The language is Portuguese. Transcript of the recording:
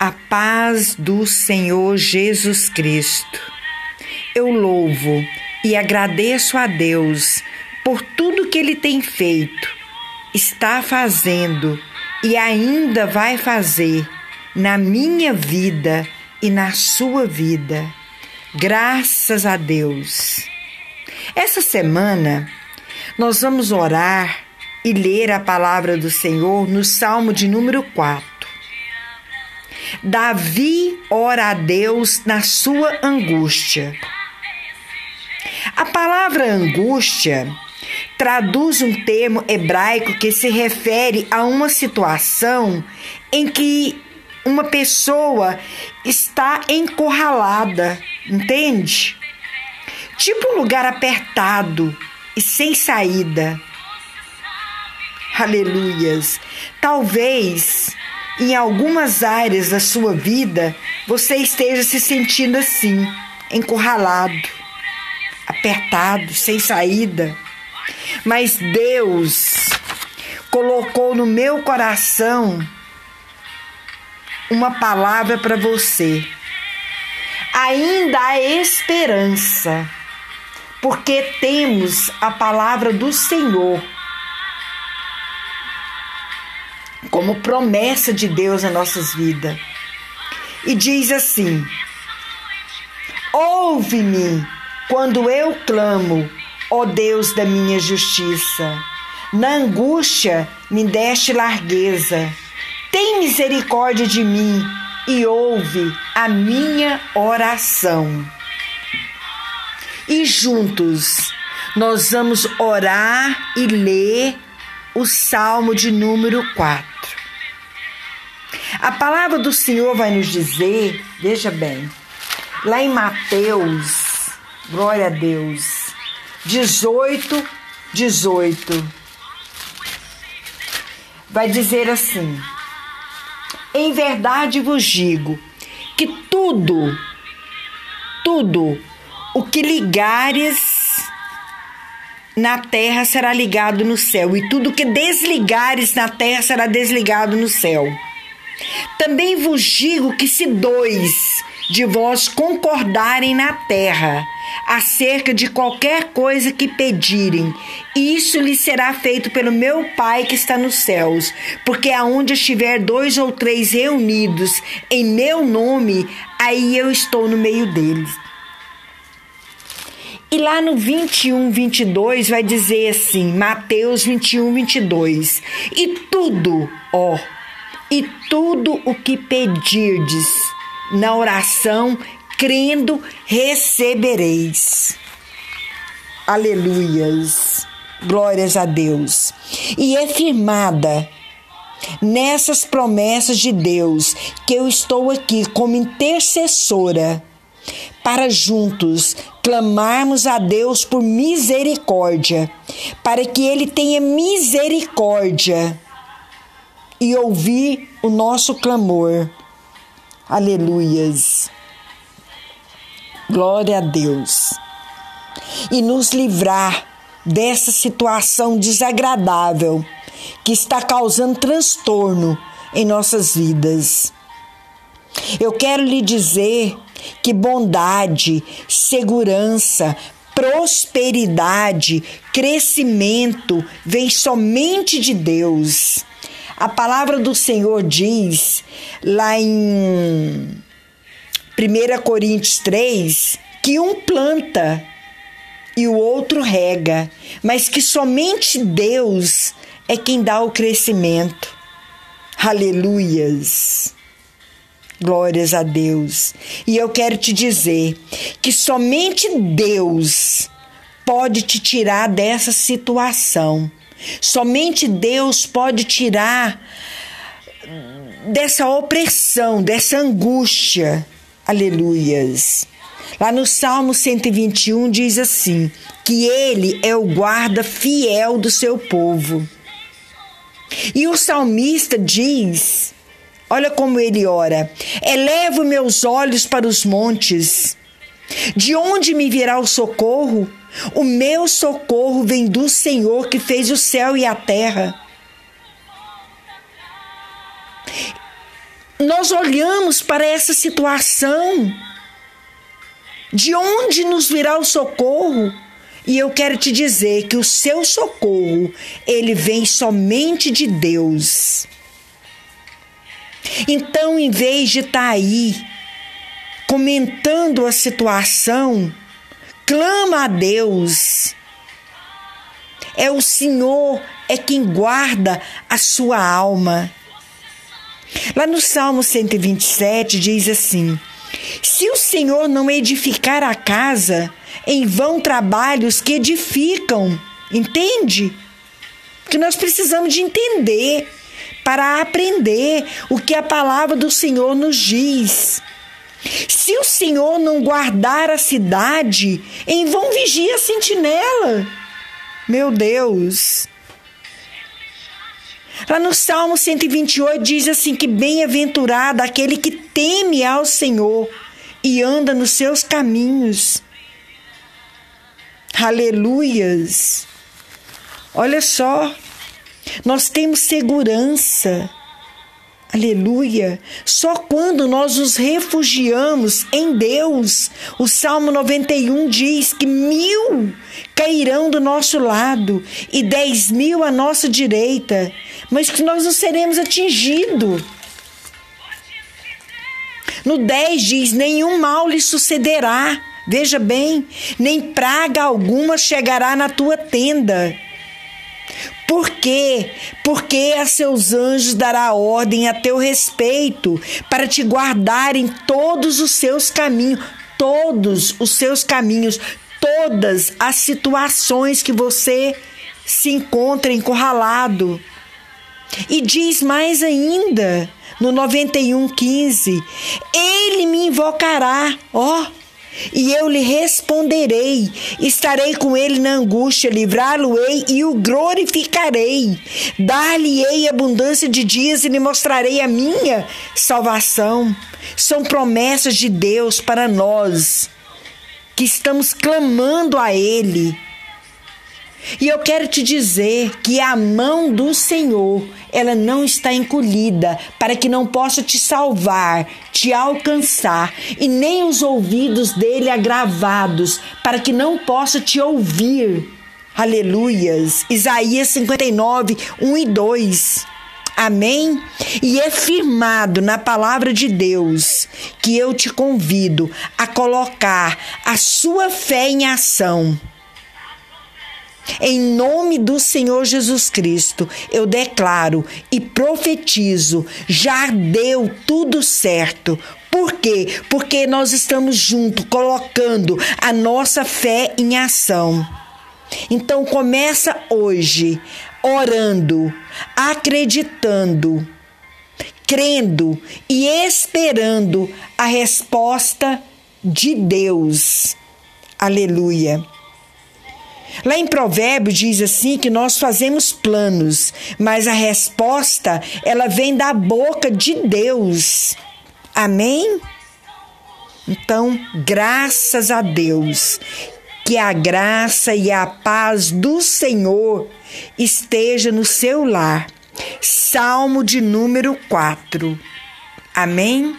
A paz do Senhor Jesus Cristo. Eu louvo e agradeço a Deus por tudo que Ele tem feito, está fazendo e ainda vai fazer na minha vida e na sua vida. Graças a Deus. Essa semana nós vamos orar e ler a palavra do Senhor no Salmo de número 4. Davi ora a Deus na sua angústia. A palavra angústia traduz um termo hebraico que se refere a uma situação em que uma pessoa está encurralada, entende? Tipo um lugar apertado e sem saída. Aleluias. Talvez em algumas áreas da sua vida você esteja se sentindo assim, encurralado, apertado, sem saída. Mas Deus colocou no meu coração uma palavra para você. Ainda há esperança, porque temos a palavra do Senhor como promessa de Deus nas nossas vidas. E diz assim: Ouve-me quando eu clamo, ó Deus da minha justiça. Na angústia me deste largueza. Tem misericórdia de mim e ouve a minha oração. E juntos nós vamos orar e ler o Salmo de número 4. A palavra do Senhor vai nos dizer, veja bem, lá em Mateus, glória a Deus, 18, 18, vai dizer assim: Em verdade vos digo que tudo, tudo o que ligares na terra será ligado no céu, e tudo que desligares na terra será desligado no céu. Também vos digo que se dois de vós concordarem na terra acerca de qualquer coisa que pedirem, isso lhe será feito pelo meu Pai que está nos céus, porque aonde estiver dois ou três reunidos em meu nome, aí eu estou no meio deles. E lá no 21, 22 vai dizer assim, Mateus 21, 22. E tudo, ó, e tudo o que pedirdes na oração, crendo, recebereis. Aleluias. Glórias a Deus. E é firmada nessas promessas de Deus que eu estou aqui como intercessora para juntos clamarmos a Deus por misericórdia, para que Ele tenha misericórdia e ouvir o nosso clamor. Aleluias. Glória a Deus. E nos livrar dessa situação desagradável que está causando transtorno em nossas vidas. Eu quero lhe dizer que bondade, segurança, prosperidade, crescimento vem somente de Deus. A palavra do Senhor diz lá em 1 Coríntios 3 que um planta e o outro rega, mas que somente Deus é quem dá o crescimento. Aleluias. Glórias a Deus. E eu quero te dizer que somente Deus pode te tirar dessa situação. Somente Deus pode tirar dessa opressão, dessa angústia. Aleluias. Lá no Salmo 121 diz assim: que ele é o guarda fiel do seu povo. E o salmista diz Olha como ele ora: Elevo meus olhos para os montes. De onde me virá o socorro? O meu socorro vem do Senhor que fez o céu e a terra. nós olhamos para essa situação. De onde nos virá o socorro? E eu quero te dizer que o seu socorro, ele vem somente de Deus. Então, em vez de estar tá aí comentando a situação, clama a Deus. É o Senhor é quem guarda a sua alma. Lá no Salmo 127 diz assim: Se o Senhor não edificar a casa, em vão trabalhos que edificam. Entende? Que nós precisamos de entender para aprender o que a palavra do Senhor nos diz. Se o Senhor não guardar a cidade, em vão vigia a sentinela. Meu Deus. Lá no Salmo 128 diz assim: que bem-aventurado aquele que teme ao Senhor e anda nos seus caminhos. Aleluias! Olha só, nós temos segurança. Aleluia! Só quando nós nos refugiamos em Deus, o Salmo 91 diz que mil cairão do nosso lado e dez mil à nossa direita, mas que nós não seremos atingidos. No 10 diz: nenhum mal lhe sucederá. Veja bem, nem praga alguma chegará na tua tenda. Por quê? Porque a seus anjos dará ordem a teu respeito, para te guardar em todos os seus caminhos, todos os seus caminhos, todas as situações que você se encontra encurralado. E diz mais ainda, no 91:15, ele me invocará, ó, e eu lhe responderei, estarei com ele na angústia, livrá-lo-ei e o glorificarei. Dar-lhe-ei abundância de dias e lhe mostrarei a minha salvação. São promessas de Deus para nós que estamos clamando a Ele e eu quero te dizer que a mão do Senhor, ela não está encolhida para que não possa te salvar, te alcançar, e nem os ouvidos dele agravados para que não possa te ouvir. Aleluias. Isaías 59, 1 e 2. Amém? E é firmado na palavra de Deus que eu te convido a colocar a sua fé em ação em nome do Senhor Jesus Cristo, eu declaro e profetizo: já deu tudo certo. Por quê? Porque nós estamos juntos, colocando a nossa fé em ação. Então começa hoje orando, acreditando, crendo e esperando a resposta de Deus. Aleluia. Lá em Provérbios diz assim que nós fazemos planos, mas a resposta ela vem da boca de Deus. Amém? Então, graças a Deus, que a graça e a paz do Senhor esteja no seu lar. Salmo de número 4. Amém?